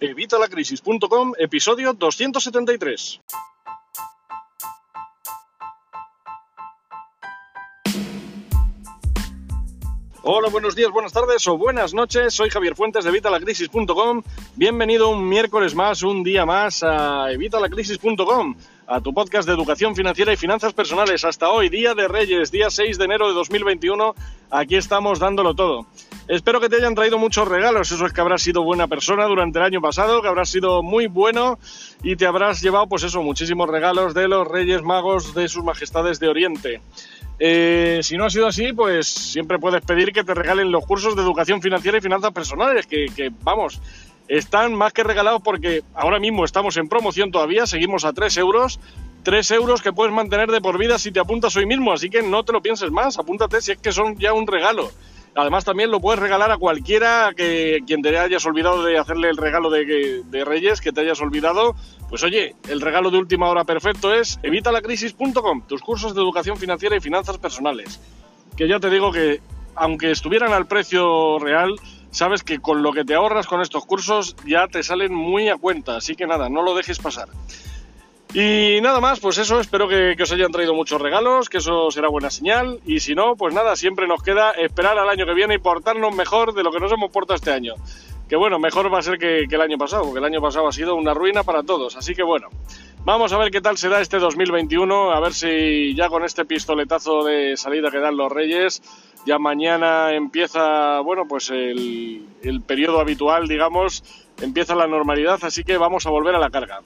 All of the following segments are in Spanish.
Evitalacrisis.com, episodio 273. Hola, buenos días, buenas tardes o buenas noches. Soy Javier Fuentes de Evitalacrisis.com. Bienvenido un miércoles más, un día más a Evitalacrisis.com, a tu podcast de educación financiera y finanzas personales. Hasta hoy, día de Reyes, día 6 de enero de 2021. Aquí estamos dándolo todo. Espero que te hayan traído muchos regalos, eso es que habrás sido buena persona durante el año pasado, que habrás sido muy bueno y te habrás llevado, pues eso, muchísimos regalos de los Reyes Magos de sus Majestades de Oriente. Eh, si no ha sido así, pues siempre puedes pedir que te regalen los cursos de educación financiera y finanzas personales, que, vamos, están más que regalados porque ahora mismo estamos en promoción todavía, seguimos a 3 euros. 3 euros que puedes mantener de por vida si te apuntas hoy mismo, así que no te lo pienses más, apúntate si es que son ya un regalo. Además también lo puedes regalar a cualquiera que quien te hayas olvidado de hacerle el regalo de, Reyes, que te hayas olvidado. Pues oye, el regalo de última hora perfecto es evitalacrisis.com, tus cursos de educación financiera y finanzas personales. Que ya te digo que aunque estuvieran al precio real, sabes que con lo que te ahorras con estos cursos ya te salen muy a cuenta. Así que nada, no lo dejes pasar. Y nada más, pues eso, espero que, os hayan traído muchos regalos, que eso será buena señal. Y si no, pues nada, siempre nos queda esperar al año que viene y portarnos mejor de lo que nos hemos portado este año. Que bueno, mejor va a ser que, que el año pasado, porque el año pasado ha sido una ruina para todos. Así que bueno, vamos a ver qué tal se da este 2021, a ver si ya con este pistoletazo de salida que dan los Reyes, ya mañana empieza, bueno, pues el, el periodo habitual, digamos, empieza la normalidad, así que vamos a volver a la carga.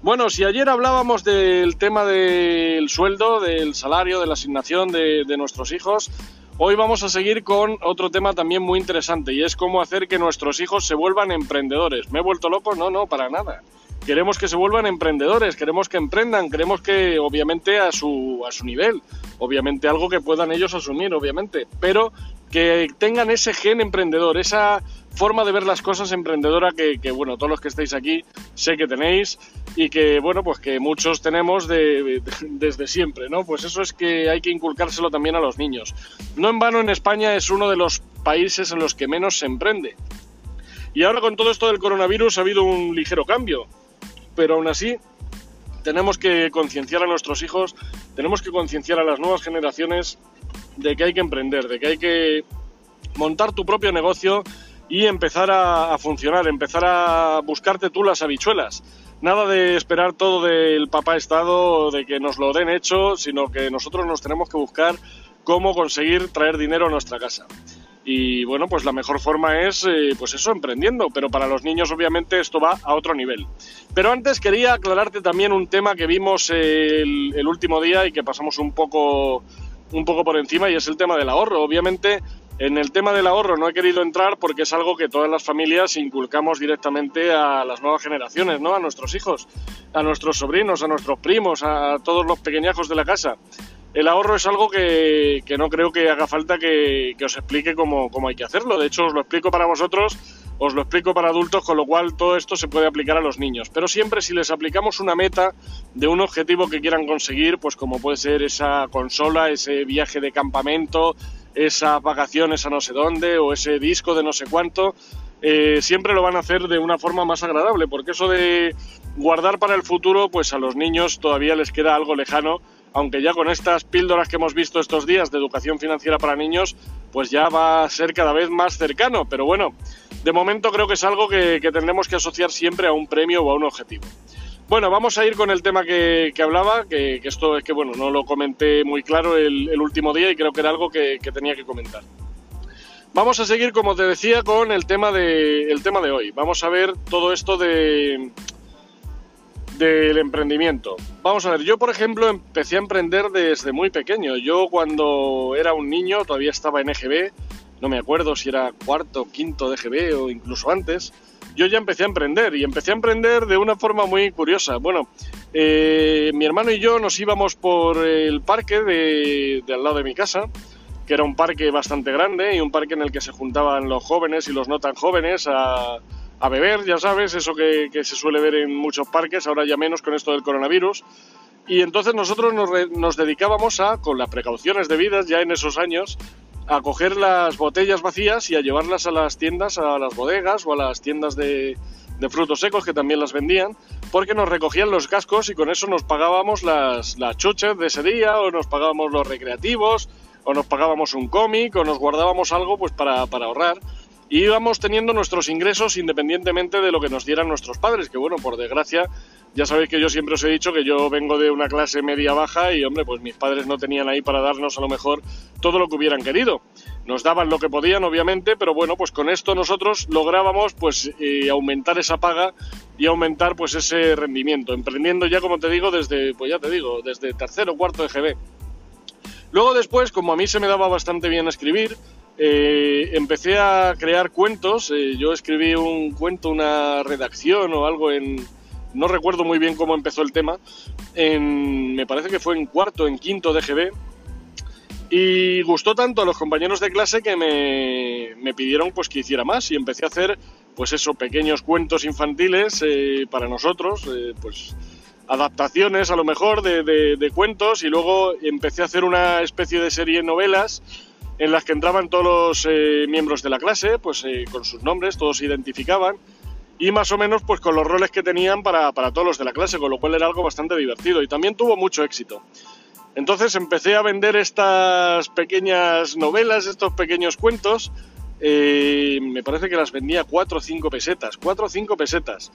Bueno, si ayer hablábamos del tema del sueldo, del salario, de la asignación de, nuestros hijos, hoy vamos a seguir con otro tema también muy interesante y es cómo hacer que nuestros hijos se vuelvan emprendedores. ¿Me he vuelto loco? No, no, para nada. Queremos que se vuelvan emprendedores, queremos que emprendan, queremos que obviamente a su, a su nivel, obviamente algo que puedan ellos asumir, obviamente, pero que tengan ese gen emprendedor, esa forma de ver las cosas emprendedora que, bueno, todos los que estáis aquí sé que tenéis y que, bueno, pues que muchos tenemos desde siempre, ¿no? Pues eso es que hay que inculcárselo también a los niños. No en vano en España es uno de los países en los que menos se emprende. Y ahora con todo esto del coronavirus ha habido un ligero cambio, pero aún así tenemos que concienciar a nuestros hijos, tenemos que concienciar a las nuevas generaciones de que hay que emprender, de que hay que montar tu propio negocio y empezar a, funcionar, empezar a buscarte tú las habichuelas. Nada de esperar todo del papá Estado, de que nos lo den hecho, sino que nosotros nos tenemos que buscar cómo conseguir traer dinero a nuestra casa. Y bueno, pues la mejor forma es, eh, pues eso, emprendiendo. Pero para los niños, obviamente, esto va a otro nivel. Pero antes quería aclararte también un tema que vimos el, el último día y que pasamos un poco, un poco por encima, y es el tema del ahorro. Obviamente, en el tema del ahorro no he querido entrar porque es algo que todas las familias inculcamos directamente a las nuevas generaciones, ¿no? A nuestros hijos, a nuestros sobrinos, a nuestros primos, a todos los pequeñajos de la casa. El ahorro es algo que, no creo que haga falta que, os explique cómo, cómo hay que hacerlo. De hecho, os lo explico para vosotros, os lo explico para adultos, con lo cual todo esto se puede aplicar a los niños. Pero siempre si les aplicamos una meta de un objetivo que quieran conseguir, pues como puede ser esa consola, ese viaje de campamento, esas vacaciones a no sé dónde o ese disco de no sé cuánto, eh, siempre lo van a hacer de una forma más agradable, porque eso de guardar para el futuro, pues a los niños todavía les queda algo lejano, aunque ya con estas píldoras que hemos visto estos días de educación financiera para niños, pues ya va a ser cada vez más cercano, pero bueno, de momento creo que es algo que, tendremos que asociar siempre a un premio o a un objetivo. Bueno, vamos a ir con el tema que, hablaba, que, esto es que, bueno, no lo comenté muy claro el, último día y creo que era algo que, tenía que comentar. Vamos a seguir, como te decía, con el tema de, el tema de hoy. Vamos a ver todo esto de del emprendimiento. Vamos a ver, yo por ejemplo empecé a emprender desde muy pequeño. Yo cuando era un niño, todavía estaba en EGB, no me acuerdo si era cuarto, quinto de EGB o incluso antes, yo ya empecé a emprender y empecé a emprender de una forma muy curiosa. Bueno, eh, mi hermano y yo nos íbamos por el parque de, al lado de mi casa, que era un parque bastante grande y un parque en el que se juntaban los jóvenes y los no tan jóvenes a, beber, ya sabes, eso que, se suele ver en muchos parques, ahora ya menos con esto del coronavirus. Y entonces nosotros nos, nos dedicábamos a, con las precauciones debidas ya en esos años, a coger las botellas vacías y a llevarlas a las tiendas, a las bodegas o a las tiendas de, frutos secos que también las vendían, porque nos recogían los cascos y con eso nos pagábamos las, las chuches de ese día o nos pagábamos los recreativos o nos pagábamos un cómic o nos guardábamos algo pues para ahorrar y íbamos teniendo nuestros ingresos independientemente de lo que nos dieran nuestros padres, que bueno, por desgracia, ya sabéis que yo siempre os he dicho que yo vengo de una clase media baja y hombre, pues mis padres no tenían ahí para darnos a lo mejor todo lo que hubieran querido. Nos daban lo que podían, obviamente, pero bueno, pues con esto nosotros lográbamos pues eh, aumentar esa paga y aumentar pues ese rendimiento, emprendiendo ya como te digo desde, pues ya te digo, desde tercero o cuarto de GB. Luego después, como a mí se me daba bastante bien escribir, eh, empecé a crear cuentos. Eh, yo escribí un cuento, una redacción o algo en... No recuerdo muy bien cómo empezó el tema. En, me parece que fue en cuarto, en quinto de GB. Y gustó tanto a los compañeros de clase que me, me pidieron pues que hiciera más y empecé a hacer pues eso, pequeños cuentos infantiles eh, para nosotros, pues adaptaciones a lo mejor de, de, de, cuentos y luego empecé a hacer una especie de serie de novelas en las que entraban todos los eh, miembros de la clase, pues eh, con sus nombres, todos se identificaban y más o menos pues con los roles que tenían para, para, todos los de la clase, con lo cual era algo bastante divertido y también tuvo mucho éxito. Entonces empecé a vender estas pequeñas novelas, estos pequeños cuentos, eh, me parece que las vendía 4 o 5 pesetas, 4 o 5 pesetas.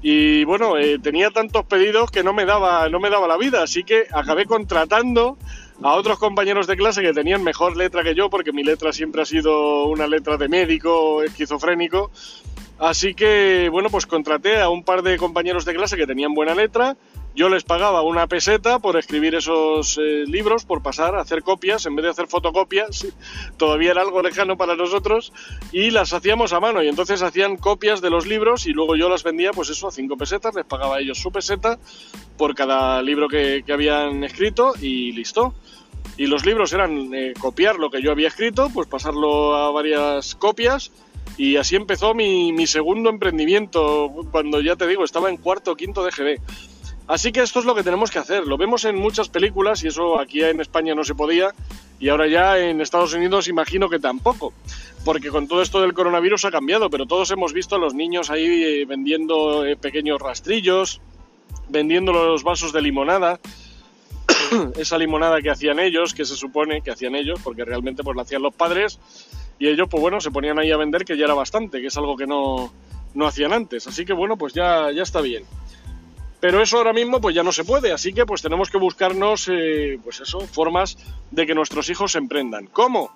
Y bueno, eh, tenía tantos pedidos que no me, daba, no me daba la vida, así que acabé contratando a otros compañeros de clase que tenían mejor letra que yo, porque mi letra siempre ha sido una letra de médico esquizofrénico. Así que, bueno, pues contraté a un par de compañeros de clase que tenían buena letra. Yo les pagaba una peseta por escribir esos eh, libros, por pasar a hacer copias, en vez de hacer fotocopias, todavía era algo lejano para nosotros, y las hacíamos a mano. Y entonces hacían copias de los libros y luego yo las vendía, pues eso, a cinco pesetas, les pagaba a ellos su peseta por cada libro que, habían escrito y listo. Y los libros eran eh, copiar lo que yo había escrito, pues pasarlo a varias copias. Y así empezó mi, mi, segundo emprendimiento, cuando ya te digo, estaba en cuarto o quinto de GB. Así que esto es lo que tenemos que hacer. Lo vemos en muchas películas y eso aquí en España no se podía. Y ahora ya en Estados Unidos imagino que tampoco. Porque con todo esto del coronavirus ha cambiado, pero todos hemos visto a los niños ahí eh, vendiendo eh, pequeños rastrillos, vendiendo los vasos de limonada esa limonada que hacían ellos, que se supone que hacían ellos, porque realmente pues la hacían los padres, y ellos pues bueno, se ponían ahí a vender que ya era bastante, que es algo que no, no hacían antes. Así que bueno, pues ya, ya está bien. Pero eso ahora mismo pues ya no se puede, así que pues tenemos que buscarnos, eh, pues eso, formas de que nuestros hijos se emprendan. ¿Cómo?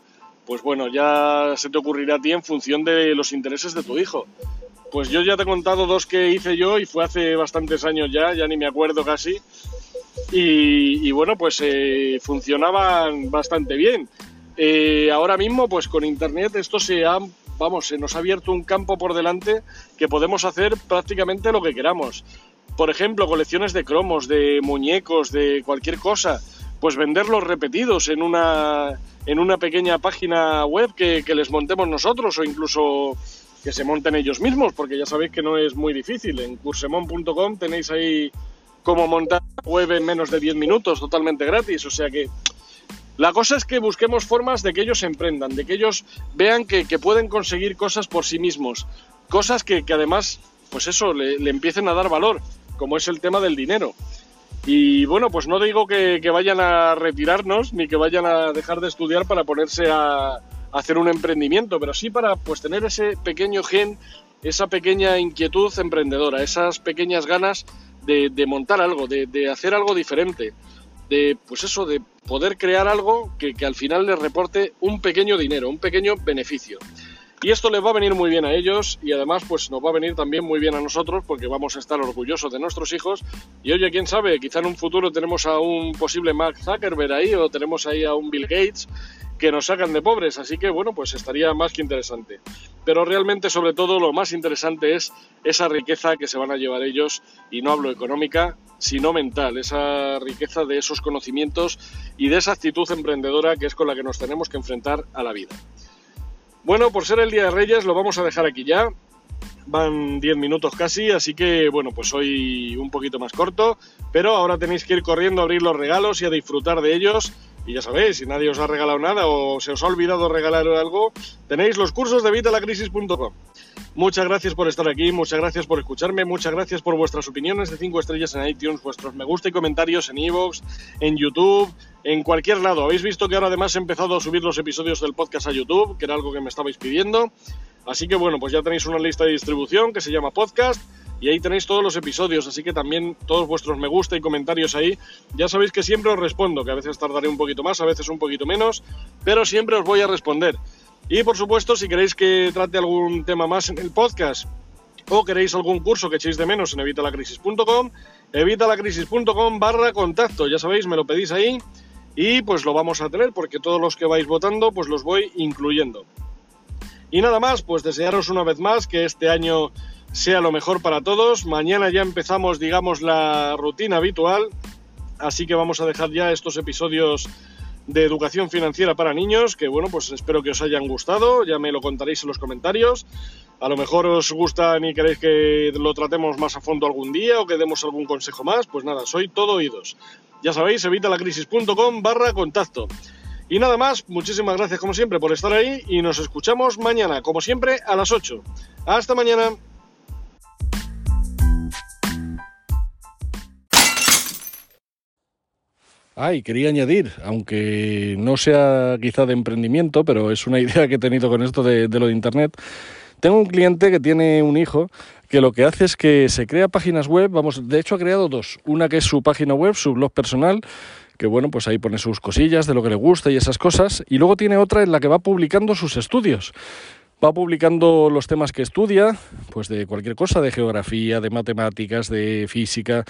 Pues bueno, ya se te ocurrirá a ti en función de los intereses de tu hijo. Pues yo ya te he contado dos que hice yo y fue hace bastantes años ya, ya ni me acuerdo casi. Y, bueno, pues eh, funcionaban bastante bien. Eh, ahora mismo, pues con internet esto se ha, vamos, se nos ha abierto un campo por delante que podemos hacer prácticamente lo que queramos. Por ejemplo, colecciones de cromos, de muñecos, de cualquier cosa, pues venderlos repetidos en una, en una pequeña página web que, que les montemos nosotros o incluso que se monten ellos mismos, porque ya sabéis que no es muy difícil. En cursemon.com tenéis ahí cómo montar web en menos de 10 minutos, totalmente gratis. O sea que la cosa es que busquemos formas de que ellos emprendan, de que ellos vean que, que pueden conseguir cosas por sí mismos, cosas que, que además, pues eso, le, le, empiecen a dar valor, como es el tema del dinero. Y bueno, pues no digo que, que vayan a retirarnos ni que vayan a dejar de estudiar para ponerse a, hacer un emprendimiento, pero sí para pues tener ese pequeño gen, esa pequeña inquietud emprendedora, esas pequeñas ganas de, de montar algo, de, de, hacer algo diferente, de pues eso, de poder crear algo que, que al final les reporte un pequeño dinero, un pequeño beneficio. Y esto les va a venir muy bien a ellos y además pues nos va a venir también muy bien a nosotros porque vamos a estar orgullosos de nuestros hijos. Y oye, quién sabe, quizá en un futuro tenemos a un posible Mark Zuckerberg ahí o tenemos ahí a un Bill Gates que nos sacan de pobres, así que bueno, pues estaría más que interesante. Pero realmente, sobre todo, lo más interesante es esa riqueza que se van a llevar ellos, y no hablo económica, sino mental, esa riqueza de esos conocimientos y de esa actitud emprendedora que es con la que nos tenemos que enfrentar a la vida. Bueno, por ser el Día de Reyes lo vamos a dejar aquí ya. Van 10 minutos casi, así que bueno, pues hoy un poquito más corto, pero ahora tenéis que ir corriendo a abrir los regalos y a disfrutar de ellos y ya sabéis, si nadie os ha regalado nada o se os ha olvidado regalar algo, tenéis los cursos de vitalacrisis.com. Muchas gracias por estar aquí, muchas gracias por escucharme, muchas gracias por vuestras opiniones de 5 estrellas en iTunes, vuestros me gusta y comentarios en iVoox, en YouTube, en cualquier lado. Habéis visto que ahora además he empezado a subir los episodios del podcast a YouTube, que era algo que me estabais pidiendo. Así que bueno, pues ya tenéis una lista de distribución que se llama podcast y ahí tenéis todos los episodios, así que también todos vuestros me gusta y comentarios ahí. Ya sabéis que siempre os respondo, que a veces tardaré un poquito más, a veces un poquito menos, pero siempre os voy a responder. Y por supuesto, si queréis que trate algún tema más en el podcast o queréis algún curso que echéis de menos en evitalacrisis.com, evitalacrisis.com barra contacto, ya sabéis, me lo pedís ahí y pues lo vamos a tener porque todos los que vais votando pues los voy incluyendo. Y nada más, pues desearos una vez más que este año sea lo mejor para todos. Mañana ya empezamos, digamos, la rutina habitual, así que vamos a dejar ya estos episodios de educación financiera para niños, que bueno, pues espero que os hayan gustado, ya me lo contaréis en los comentarios. A lo mejor os gustan y queréis que lo tratemos más a fondo algún día o que demos algún consejo más, pues nada, soy todo oídos. Ya sabéis, evitalacrisis.com barra contacto. Y nada más, muchísimas gracias como siempre por estar ahí y nos escuchamos mañana, como siempre, a las 8. Hasta mañana. Ah, y quería añadir, aunque no sea quizá de emprendimiento, pero es una idea que he tenido con esto de, lo de Internet. Tengo un cliente que tiene un hijo que lo que hace es que se crea páginas web, vamos, de hecho ha creado dos. Una que es su página web, su blog personal, que bueno, pues ahí pone sus cosillas de lo que le gusta y esas cosas. Y luego tiene otra en la que va publicando sus estudios va publicando los temas que estudia, pues de cualquier cosa, de geografía, de matemáticas, de física.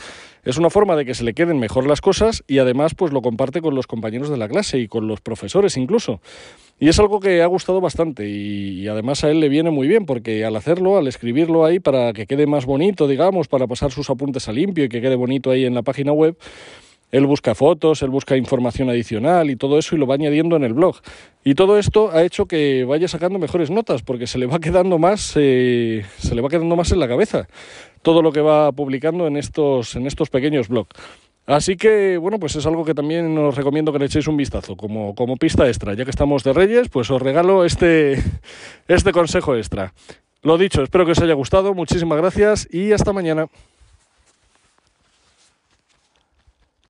Es una forma de que se le queden mejor las cosas y además pues lo comparte con los compañeros de la clase y con los profesores incluso. Y es algo que ha gustado bastante y, además a él le viene muy bien porque al hacerlo, al escribirlo ahí para que quede más bonito, digamos, para pasar sus apuntes a limpio y que quede bonito ahí en la página web, él busca fotos, él busca información adicional y todo eso y lo va añadiendo en el blog. Y todo esto ha hecho que vaya sacando mejores notas porque se le va quedando más, eh, se le va quedando más en la cabeza todo lo que va publicando en estos, en estos pequeños blogs. Así que, bueno, pues es algo que también os recomiendo que le echéis un vistazo como, como pista extra. Ya que estamos de Reyes, pues os regalo este, este consejo extra. Lo dicho, espero que os haya gustado, muchísimas gracias y hasta mañana.